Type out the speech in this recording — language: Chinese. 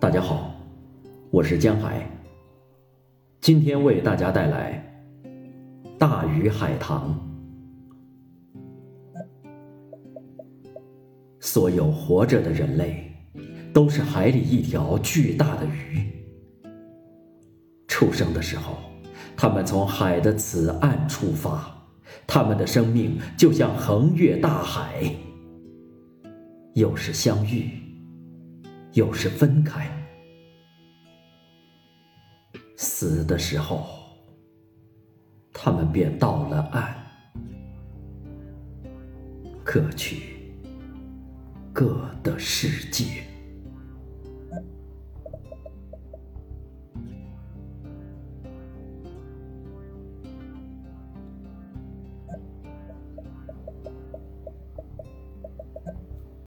大家好，我是江海。今天为大家带来《大鱼海棠》。所有活着的人类，都是海里一条巨大的鱼。出生的时候，他们从海的此岸出发，他们的生命就像横越大海，有时相遇，有时分开。死的时候，他们便到了岸，各去各的世界。